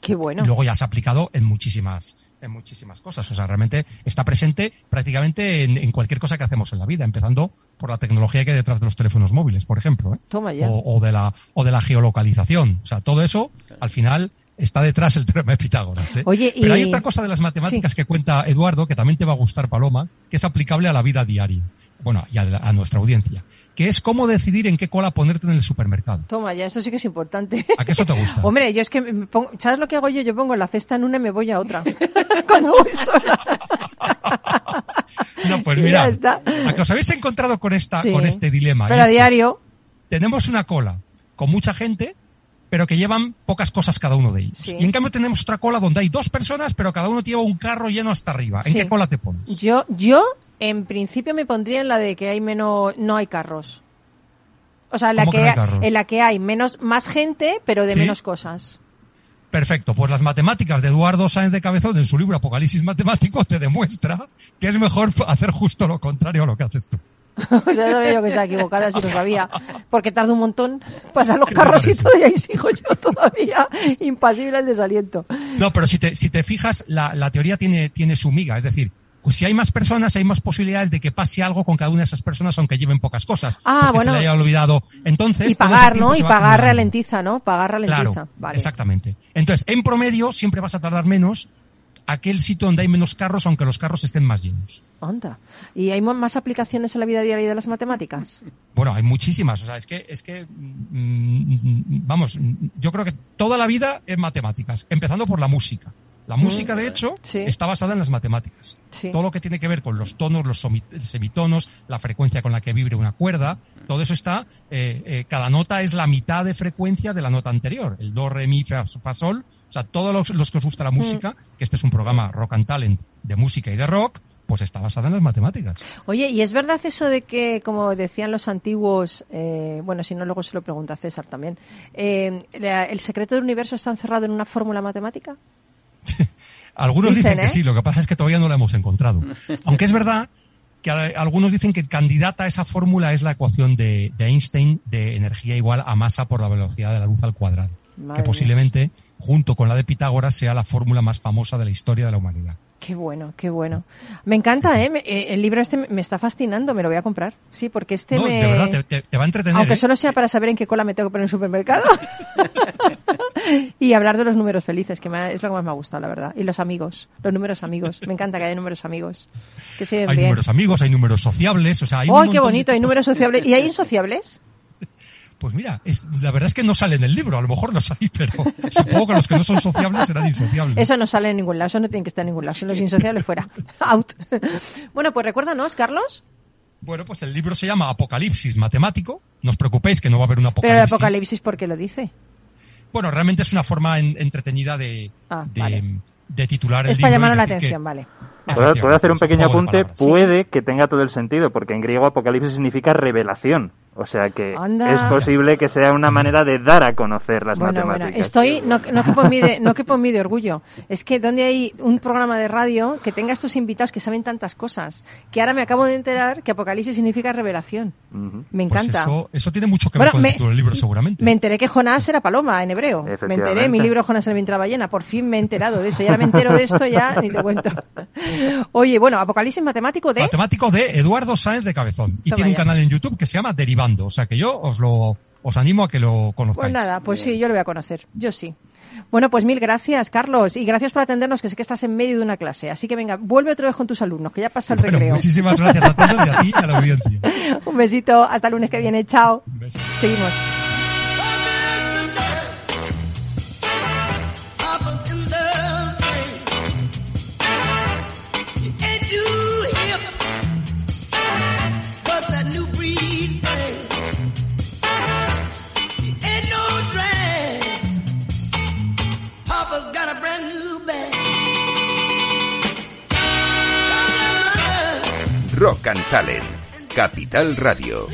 Qué bueno.
Y luego ya se ha aplicado en muchísimas, en muchísimas cosas. O sea, realmente está presente prácticamente en, en cualquier cosa que hacemos en la vida, empezando por la tecnología que hay detrás de los teléfonos móviles, por ejemplo. ¿eh?
Toma ya.
o, o de la, o de la geolocalización. O sea, todo eso, al final, está detrás el teorema de Pitágoras. ¿eh?
Oye,
Pero
y-
hay otra cosa de las matemáticas que cuenta Eduardo, que también te va a gustar, Paloma, que es aplicable a la vida diaria. Bueno, y a, la- a nuestra audiencia. Que es cómo decidir en qué cola ponerte en el supermercado.
Toma, ya, esto sí que es importante.
¿A qué eso te gusta?
Hombre, yo es que, me pongo- ¿sabes lo que hago yo? Yo pongo la cesta en una y me voy a otra. Cuando voy sola.
No, pues mira, a que os habéis encontrado con esta,
Sí.
con este dilema.
Pero a
es
diario,
tenemos una cola con mucha gente, pero que llevan pocas cosas cada uno de ellos.
Sí.
Y en cambio tenemos otra cola donde hay dos personas, pero cada uno lleva un carro lleno hasta arriba. ¿En
Sí.
qué cola te pones?
yo, yo, en principio me pondría en la de que hay menos, no hay carros. O sea, en la
¿Cómo
que,
no
en la que hay menos, más gente, pero de
Sí.
menos cosas.
Perfecto, pues las matemáticas de Eduardo Sáenz de Cabezón en su libro Apocalipsis Matemático te demuestra que es mejor hacer justo lo contrario a lo que haces tú.
o sea, sabía yo que estaba equivocada si lo sabía. Porque tarda un montón pasar los
¿Qué te
carros y todo, y ahí sigo yo todavía impasible al desaliento.
No, pero si te, si te fijas, la, la teoría tiene, tiene su miga. Es decir, si hay más personas, hay más posibilidades de que pase algo con cada una de esas personas, aunque lleven pocas cosas.
Ah,
pues
bueno.
se le haya olvidado. Entonces,
Y pagar, ¿no? Y pagar ralentiza, ¿no? Pagar ralentiza.
Claro,
vale.
exactamente. Entonces, en promedio, siempre vas a tardar menos aquel sitio donde hay menos carros, aunque los carros estén más llenos.
¿Y hay más aplicaciones en la vida diaria de las matemáticas?
Bueno, hay muchísimas. O sea, es que, es que, mm, vamos, yo creo que toda la vida es matemáticas, empezando por la música. La música, de hecho,
Sí.
está basada en las matemáticas.
Sí.
Todo lo que tiene que ver con los tonos, los semitonos, la frecuencia con la que vibre una cuerda, todo eso está, eh, eh, cada nota es la mitad de frecuencia de la nota anterior. El do, re, mi, fa, fa, sol. O sea, todos los, los que os gusta la música, que este es un programa rock and talent de música y de rock, pues está basada en las matemáticas.
Oye, ¿y es verdad eso de que, como decían los antiguos, eh, bueno, si no, luego se lo pregunta a César también, eh, ¿el secreto del universo está encerrado en una fórmula matemática?
Algunos
Dicen,
dicen, que
¿eh?
sí, lo que pasa es que todavía no la hemos encontrado. Aunque es verdad que algunos dicen que candidata a esa fórmula es la ecuación de, de Einstein de energía igual a masa por la velocidad de la luz al cuadrado.
Madre
que posiblemente, junto con la de Pitágoras, sea la fórmula más famosa de la historia de la humanidad.
Qué bueno, qué bueno. Me encanta, ¿eh? Me- eh, El libro este me- está fascinando, me lo voy a comprar. Sí, porque este
No,
me...
de verdad, te, te- te va a entretener.
Aunque
¿eh?
solo sea para saber en qué cola me tengo que poner en el supermercado. y hablar de los números felices, que me ha- es lo que más me ha gustado, la verdad. Y los amigos, los números amigos. Me encanta que haya números amigos. Que se ven
Hay
bien.
números amigos, hay números sociables, o sea, hay un
¡Ay, qué
de
bonito! Hay números sociables. ¿Y hay insociables?
Pues mira, es, la verdad es que no sale en el libro, a lo mejor los hay, pero supongo que los que no son sociables serán insociables.
Eso no sale en ningún lado, eso no tiene que estar en ningún lado. Son los insociables fuera. Out. bueno, pues recuérdanos, Carlos.
Bueno, pues el libro se llama Apocalipsis Matemático. No os preocupéis que no va a haber un
Pero el
apocalipsis.
apocalipsis, ¿por qué lo dice?
Bueno, realmente es una forma en- entretenida de,
Ah,
de,
vale.
de titular el
Es para
libro y
llamar la
que-
atención, vale.
¿Puedo, puedo hacer un
Efectivamente,
pequeño apunte?
palabras.
Puede que tenga todo el sentido, porque en griego apocalipsis significa revelación. O sea que
Anda.
es posible que sea una manera de dar a conocer las
Bueno, bueno,
matemáticas.
estoy, no, no que por mí de, no que por mí de orgullo. Es que donde hay un programa de radio que tenga estos invitados que saben tantas cosas, que ahora me acabo de enterar que Apocalipsis significa revelación.
Ujú.
Me
Pues
encanta.
eso, eso tiene mucho que
Bueno,
ver con
me-
el título del libro, seguramente.
Me enteré que Jonás era paloma en hebreo. Me enteré, mi libro Jonás en la ballena. Por fin me he enterado de eso. Y ahora me entero de esto ya ni te cuento. Oye, bueno, Apocalipsis matemático de...
Matemático de Eduardo Sáenz de Cabezón. Y
Toma
tiene un
ya.
canal en YouTube que se llama Derivando. O sea que yo os lo os animo a que lo
Pues
conozcáis.
nada, pues sí, yo lo voy a conocer. Yo sí. Bueno, pues mil gracias, Carlos. Y gracias por atendernos, que sé que estás en medio de una clase. Así que venga, vuelve otra vez con tus alumnos, que ya pasa el
Bueno,
recreo.
muchísimas gracias a todos y a ti y a la audiencia.
Un besito, hasta el lunes que viene. Chao.
Un beso.
Seguimos.
Rock and Talent. Capital Radio.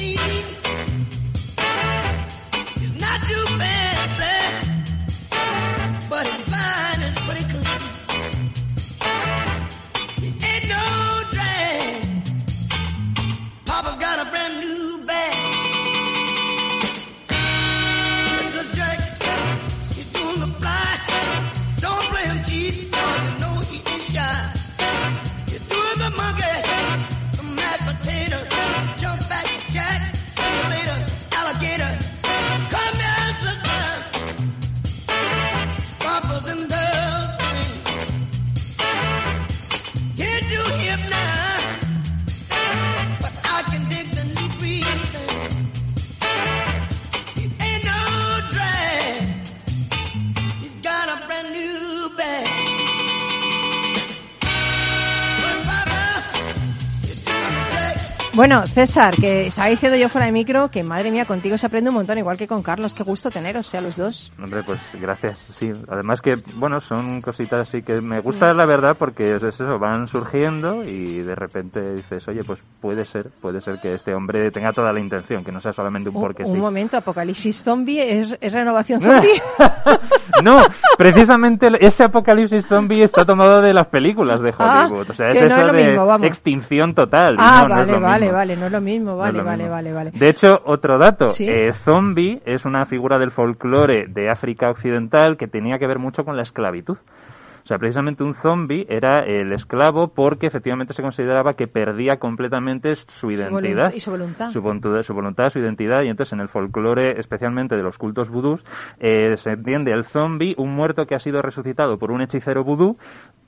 Bueno, César, que estaba diciendo yo fuera de micro que madre mía, contigo se aprende un montón, igual que con Carlos. Qué gusto teneros, sea los dos.
Hombre, pues gracias, sí. Además que, bueno, son cositas así que me gusta la verdad porque es eso, van surgiendo y de repente dices, oye, pues puede ser, puede ser que este hombre tenga toda la intención, que no sea solamente un porque
un
sí.
momento, Apocalipsis Zombie es, es renovación zombie.
no, precisamente ese apocalipsis zombie está tomado de las películas de
Ah,
Hollywood. o sea,
que
es
no
eso
es lo
de
mismo,
extinción total.
ah,
no, no es
vale,
lo
vale,
mismo.
Vale, no es lo mismo,
No
vale,
lo
vale,
mismo.
vale, vale.
De hecho, otro dato,
Sí.
eh, zombie es una figura del folclore de África Occidental que tenía que ver mucho con la esclavitud. O sea, precisamente un zombie era el esclavo porque efectivamente se consideraba que perdía completamente su identidad.
volun- y su voluntad.
Su, su voluntad, su identidad. Y entonces en el folclore, especialmente de los cultos vudús, eh, se entiende el zombie, un muerto que ha sido resucitado por un hechicero vudú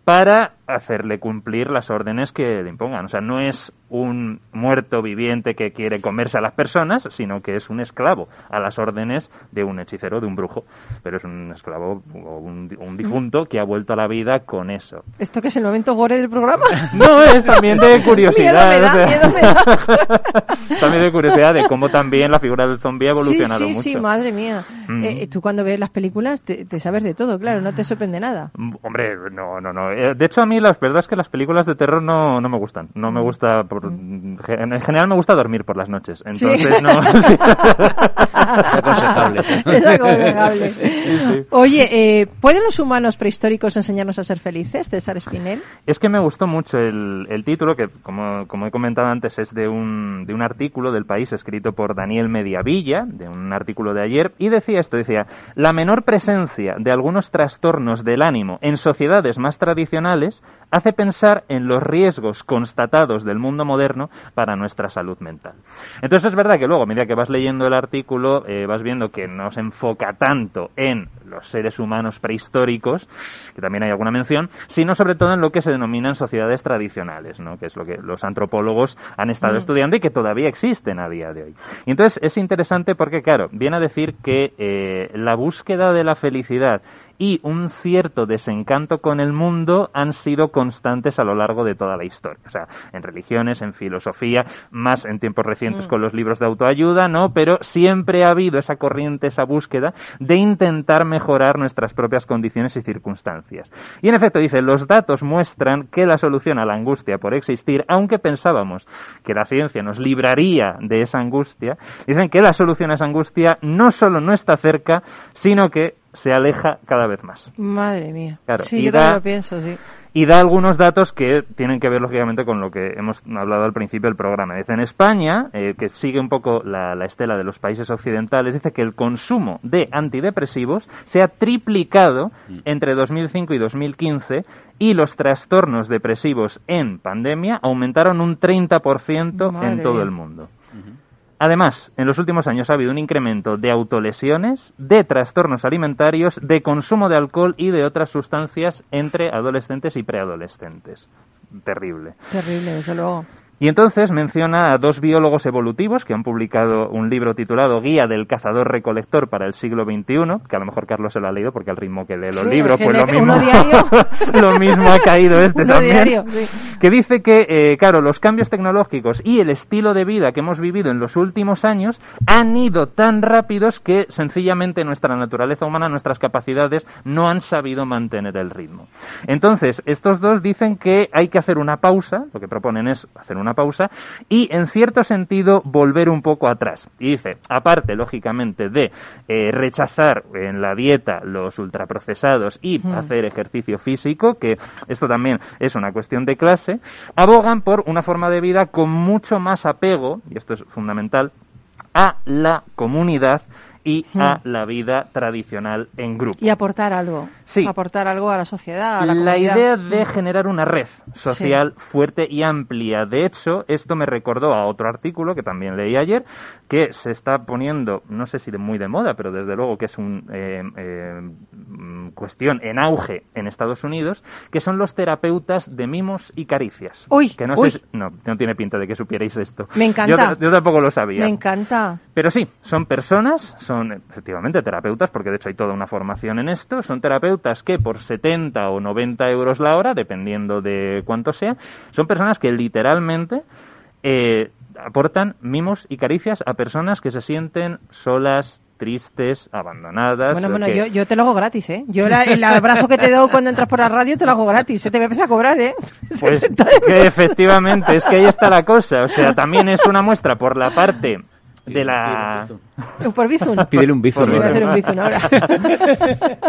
para hacerle cumplir las órdenes que le impongan. O sea, no es un muerto viviente que quiere comerse a las personas, sino que es un esclavo a las órdenes de un hechicero, de un brujo. Pero es un esclavo o un, un difunto que ha vuelto a la vida con eso.
¿Esto que es el momento gore del programa?
No, es también de curiosidad.
Miedo me da, miedo me da.
también de curiosidad de cómo también la figura del zombie ha evolucionado
sí, sí,
mucho.
sí, madre mía.
Mm.
Eh, tú cuando ves las películas te, te sabes de todo, claro, no te sorprende nada.
Mm, Hombre, no, no, no. Eh, De hecho, a mí la verdad es que las películas de terror no, no me gustan. No me gusta, por, en general me gusta dormir por las noches. Entonces, no. sí.
Es aconsejable.
Es aconsejable.
sí.
Oye, eh, ¿pueden los humanos prehistóricos enseñarnos a ser felices, César Espinel?
Es que me gustó mucho el, el título, que como, como he comentado antes es de un, de un artículo del país escrito por Daniel Mediavilla, de un artículo de ayer, y decía esto, decía, la menor presencia de algunos trastornos del ánimo en sociedades más tradicionales hace pensar en los riesgos constatados del mundo moderno para nuestra salud mental. Entonces es verdad que luego, a medida que vas leyendo el artículo, eh, vas viendo que no se enfoca tanto en los seres humanos prehistóricos, que también hay alguna mención, sino sobre todo en lo que se denominan sociedades tradicionales, ¿no? que es lo que los antropólogos han estado estudiando y que todavía existen a día de hoy. Y entonces es interesante porque, claro, viene a decir que eh, la búsqueda de la felicidad y un cierto desencanto con el mundo han sido constantes a lo largo de toda la historia. O sea, en religiones, en filosofía, más en tiempos recientes con los libros de autoayuda, ¿no? Pero siempre ha habido esa corriente, esa búsqueda de intentar mejorar nuestras propias condiciones y circunstancias. Y en efecto, dice, los datos muestran que la solución a la angustia por existir, aunque pensábamos que la ciencia nos libraría de esa angustia, dicen que la solución a esa angustia no solo no está cerca, sino que se aleja cada vez más.
Madre mía.
Claro,
sí,
y
yo
da-
también lo pienso, sí.
Y da algunos datos que tienen que ver, lógicamente, con lo que hemos hablado al principio del programa. Dice, en España, eh, que sigue un poco la, la estela de los países occidentales, dice que el consumo de antidepresivos se ha triplicado entre 2005 y 2015 y los trastornos depresivos en pandemia aumentaron un 30%
Madre
en todo
mía.
el mundo. Además, en los últimos años ha habido un incremento de autolesiones, de trastornos alimentarios, de consumo de alcohol y de otras sustancias entre adolescentes y preadolescentes. Terrible.
Terrible, desde luego.
Y entonces menciona a dos biólogos evolutivos que han publicado un libro titulado Guía del cazador-recolector para el siglo XXI, que a lo mejor Carlos se lo ha leído porque al ritmo que lee los
Sí,
libros,
es
pues lo mismo, lo mismo ha caído este
Uno
también.
diario, sí.
Que dice que, eh, claro, los cambios tecnológicos y el estilo de vida que hemos vivido en los últimos años han ido tan rápidos que sencillamente nuestra naturaleza humana, nuestras capacidades, no han sabido mantener el ritmo. Entonces, estos dos dicen que hay que hacer una pausa, lo que proponen es hacer una pausa, y en cierto sentido volver un poco atrás. Y dice, aparte, lógicamente, de eh, rechazar en la dieta los ultraprocesados y hacer ejercicio físico, que esto también es una cuestión de clase, abogan por una forma de vida con mucho más apego, y esto es fundamental, a la comunidad y a la vida tradicional en grupo.
Y aportar algo.
Sí.
Aportar algo a la sociedad, a la,
idea de generar una red social fuerte y amplia. De hecho, esto me recordó a otro artículo que también leí ayer, que se está poniendo, no sé si de muy de moda, pero desde luego que es una cuestión en auge en Estados Unidos, que son los terapeutas de mimos y caricias.
Uy,
que no,
uy.
sé si- no, no tiene pinta de que supierais esto.
Me encanta.
Yo, yo tampoco lo sabía.
Me encanta.
Pero sí, son personas, son efectivamente terapeutas, porque de hecho hay toda una formación en esto, son terapeutas que por 70 o 90 euros la hora, dependiendo de cuánto sea, son personas que literalmente eh, aportan mimos y caricias a personas que se sienten solas, tristes, abandonadas.
Bueno, bueno,
que-
yo, yo te lo hago gratis, ¿eh? Yo la- el abrazo que te doy cuando entras por la radio te lo hago gratis. Se te va a empezar a cobrar, ¿eh?
Pues que efectivamente, es que ahí está la cosa. O sea, también es una muestra por la parte de la...
Por Bizum.
Pídele un bizum.
Voy a hacer un Bizum ahora.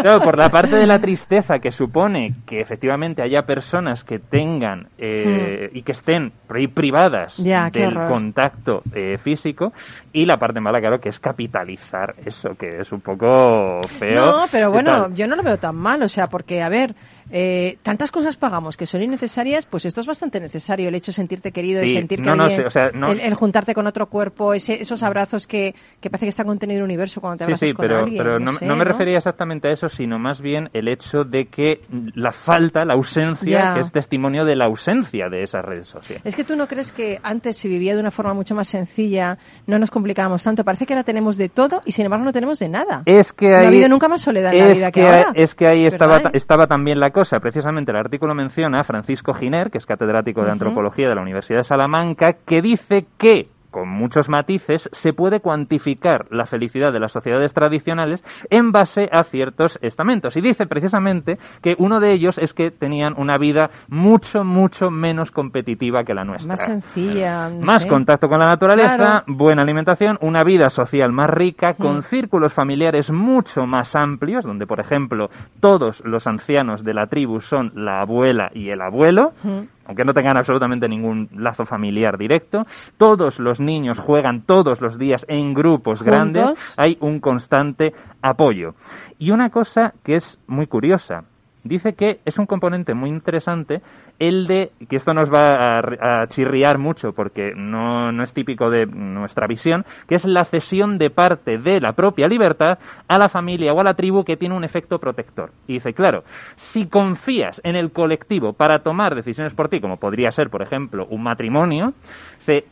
Claro, por la parte de la tristeza que supone que efectivamente haya personas que tengan eh, y que estén por ahí privadas.
Ya,
del contacto eh, físico y la parte mala, claro, que es capitalizar eso, que es un poco feo.
No, pero bueno, yo no lo veo tan mal, o sea, porque, a ver, eh, tantas cosas pagamos que son innecesarias, pues esto es bastante necesario, el hecho de sentirte querido y
Sí,
sentir que
no, no
alguien-
o sea, no-
el, el juntarte con otro cuerpo, ese- esos abrazos que, que parece que están contenido en el universo cuando te
Sí,
abrazas
sí,
con
pero,
alguien.
pero no,
sé,
no me refería exactamente a eso, sino más bien el hecho de que la falta, la ausencia, es testimonio de la ausencia de esas redes sociales.
Es que tú no crees que antes se vivía de una forma mucho más sencilla, no nos complicábamos tanto. Parece que ahora tenemos de todo y sin embargo no tenemos de nada.
Es que
no
ahí,
ha habido nunca más soledad en la vida que,
que,
ahora.
es que ahí estaba también la cosa. Precisamente el artículo menciona a Francisco Giner, que es catedrático de antropología de la Universidad de Salamanca, que dice que con muchos matices, se puede cuantificar la felicidad de las sociedades tradicionales en base a ciertos estamentos. Y dice precisamente que uno de ellos es que tenían una vida mucho, mucho menos competitiva que la nuestra.
Más sencilla. no
Más
sé.
contacto con la naturaleza,
Claro.
buena alimentación, una vida social más rica, con
Mm.
círculos familiares mucho más amplios, donde, por ejemplo, todos los ancianos de la tribu son la abuela y el abuelo,
Mm.
Aunque no tengan absolutamente ningún lazo familiar directo. Todos los niños juegan todos los días en grupos
Juntos.
grandes, hay un constante apoyo. Y una cosa que es muy curiosa, dice que es un componente muy interesante el de, que esto nos va a, a chirriar mucho porque no, no es típico de nuestra visión, que es la cesión de parte de la propia libertad a la familia o a la tribu que tiene un efecto protector. Y dice, claro, si confías en el colectivo para tomar decisiones por ti, como podría ser, por ejemplo, un matrimonio,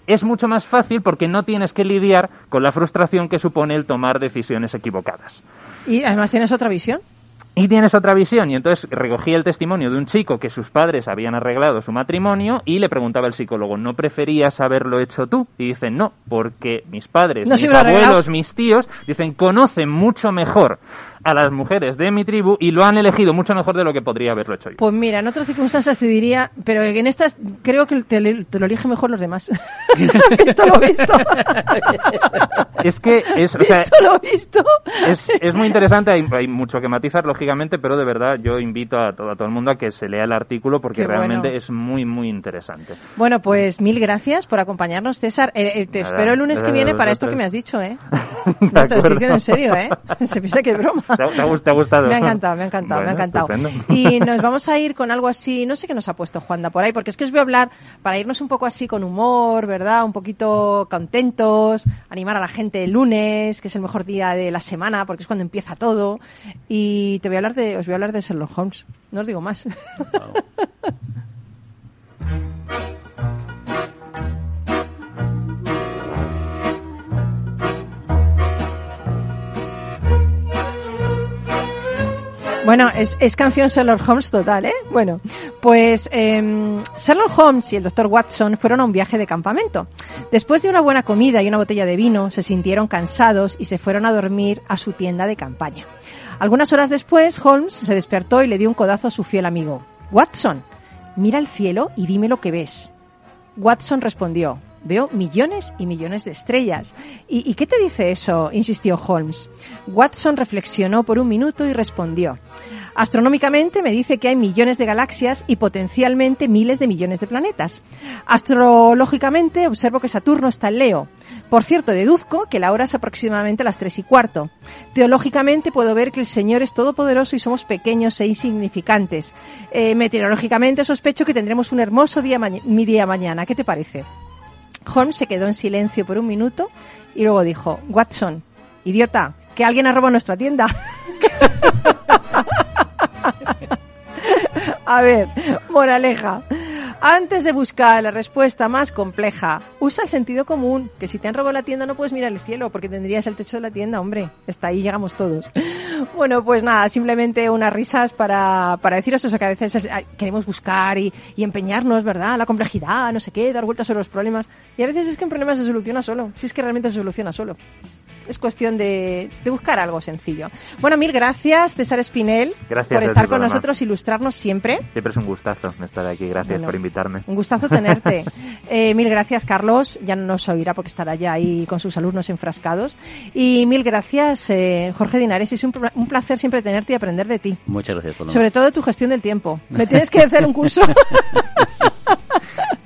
es mucho más fácil porque no tienes que lidiar con la frustración que supone el tomar decisiones equivocadas.
Y además tienes otra visión.
Y tienes otra visión. Y entonces recogía el testimonio de un chico que sus padres habían arreglado su matrimonio y le preguntaba al psicólogo, ¿no preferías haberlo hecho tú? Y dice, no, porque mis padres,
No
mis abuelos, mis tíos, dicen, conocen mucho mejor a las mujeres de mi tribu y lo han elegido mucho mejor de lo que podría haberlo hecho yo.
Pues mira, en otras circunstancias te diría, pero en estas creo que te, te lo eligen mejor los demás. visto lo visto.
Es que es, o sea,
visto lo visto.
es, es muy interesante, hay, hay mucho que matizar, lógicamente, pero de verdad yo invito a todo, a todo el mundo a que se lea el artículo porque
Qué bueno.
realmente es muy, muy interesante.
Bueno, pues mil gracias por acompañarnos, César. Eh, eh, te
Nada,
espero el lunes que viene para esto que me has dicho, ¿eh?
De
No, te lo estoy diciendo en serio, ¿eh? Se piensa que es broma.
¿Te ha, te ha gust- te ha gustado?
Me ha encantado, me ha encantado, me ha
Bueno,
encantado.
estupendo.
Y nos vamos a ir con algo así, no sé qué nos ha puesto Juanda por ahí, porque es que os voy a hablar para irnos un poco así con humor, ¿verdad? Un poquito contentos, animar a la gente el lunes, que es el mejor día de la semana, porque es cuando empieza todo. Y te voy a hablar de, os voy a hablar de Sherlock Holmes. No os digo más. Bueno, es, es canción Sherlock Holmes total, ¿eh? Bueno, pues eh, Sherlock Holmes y el doctor Watson fueron a un viaje de campamento. Después de una buena comida y una botella de vino, se sintieron cansados y se fueron a dormir a su tienda de campaña. Algunas horas después, Holmes se despertó y le dio un codazo a su fiel amigo. Watson, mira el cielo y dime lo que ves. Watson respondió, veo millones y millones de estrellas. ¿Y, qué te dice eso? insistió Holmes. Watson reflexionó por un minuto y respondió, Astronómicamente me dice que hay millones de galaxias y potencialmente miles de millones de planetas. Astrológicamente observo que Saturno está en Leo. Por cierto, deduzco que la hora es aproximadamente las tres y cuarto. Teológicamente puedo ver que el Señor es todopoderoso y somos pequeños e insignificantes. Eh, meteorológicamente sospecho que tendremos un hermoso día, mi día mañana. ¿Qué te parece? Holmes se quedó en silencio por un minuto y luego dijo, Watson, idiota, que alguien ha robado nuestra tienda. A ver, moraleja. Antes de buscar la respuesta más compleja, usa el sentido común, que si te han robado la tienda no puedes mirar el cielo porque tendrías el techo de la tienda, hombre. Hasta ahí llegamos todos. Bueno, pues nada, simplemente unas risas para, para deciros eso, que a veces es- ay, queremos buscar y, y empeñarnos, ¿verdad? La complejidad, no sé qué, dar vueltas sobre los problemas. Y a veces es que un problema se soluciona solo, si es que realmente se soluciona solo. Es cuestión de, de buscar algo sencillo. Bueno, mil gracias, César Espinel,
Gracias
por
ti,
estar con
Paloma.
nosotros, ilustrarnos siempre.
Siempre es un gustazo estar aquí. Gracias
Bueno.
por invitarme.
Un gustazo tenerte. Eh, mil gracias, Carlos. Ya no nos oirá porque estará ya ahí con sus alumnos enfrascados. Y mil gracias, eh, Jorge Dinares. Es un, un placer siempre tenerte y aprender de ti.
Muchas gracias, Paloma.
Sobre todo de tu gestión del tiempo. Me tienes que hacer un curso.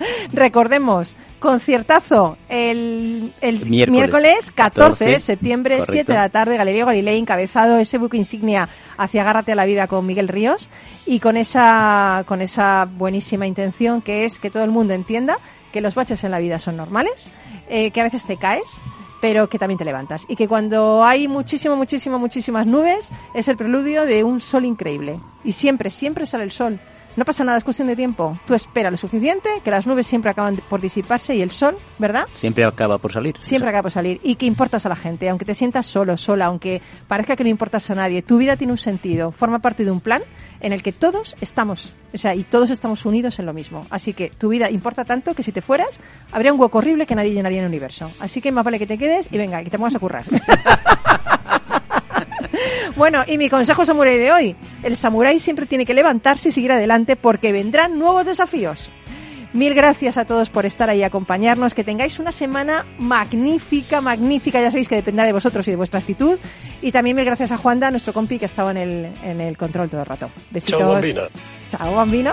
Recordemos, conciertazo el, el
Miércoles.
miércoles, 14 de
14,
septiembre,
correcto.
7 de la tarde, Galería Galilei, encabezado ese buque insignia hacia Agárrate a la vida con Miguel Ríos y con esa, con esa buenísima intención que es que todo el mundo entienda que los baches en la vida son normales, eh, que a veces te caes, pero que también te levantas. Y que cuando hay muchísimo, muchísimo, muchísimas nubes, es el preludio de un sol increíble. Y siempre, siempre sale el sol. No pasa nada, es cuestión de tiempo. Tú espera lo suficiente, que las nubes siempre acaban por disiparse y el sol, ¿verdad?
Siempre acaba por salir.
Siempre acaba por salir. Y que importas a la gente, aunque te sientas solo, sola, aunque parezca que no importas a nadie. Tu vida tiene un sentido, forma parte de un plan en el que todos estamos, o sea, y todos estamos unidos en lo mismo. Así que tu vida importa tanto que si te fueras, habría un hueco horrible que nadie llenaría en el universo. Así que más vale que te quedes y venga, que te pongas a currar. Bueno, y mi consejo samurái de hoy. El samurái siempre tiene que levantarse y seguir adelante porque vendrán nuevos desafíos. Mil gracias a todos por estar ahí y acompañarnos. Que tengáis una semana magnífica, magnífica. Ya sabéis que dependerá de vosotros y de vuestra actitud. Y también mil gracias a Juanda, nuestro compi que estaba en el, en el control todo el rato. Besitos.
Chao, bambina.
Chao, bambino.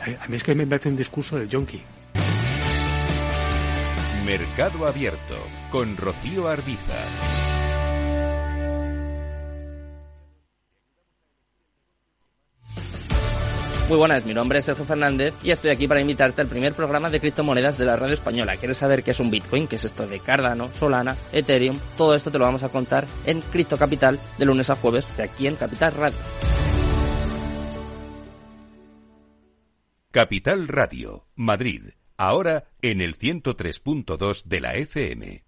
A mí es que me parece un discurso del yonki.
Mercado Abierto con Rocío Arbiza.
Muy buenas, mi nombre es Sergio Fernández y estoy aquí para invitarte al primer programa de criptomonedas de la radio española. ¿Quieres saber qué es un Bitcoin? ¿Qué es esto de Cardano, Solana, Ethereum? Todo esto te lo vamos a contar en Cripto Capital de lunes a jueves de aquí en Capital Radio.
Capital Radio, Madrid, ahora en el 103.2 de la FM.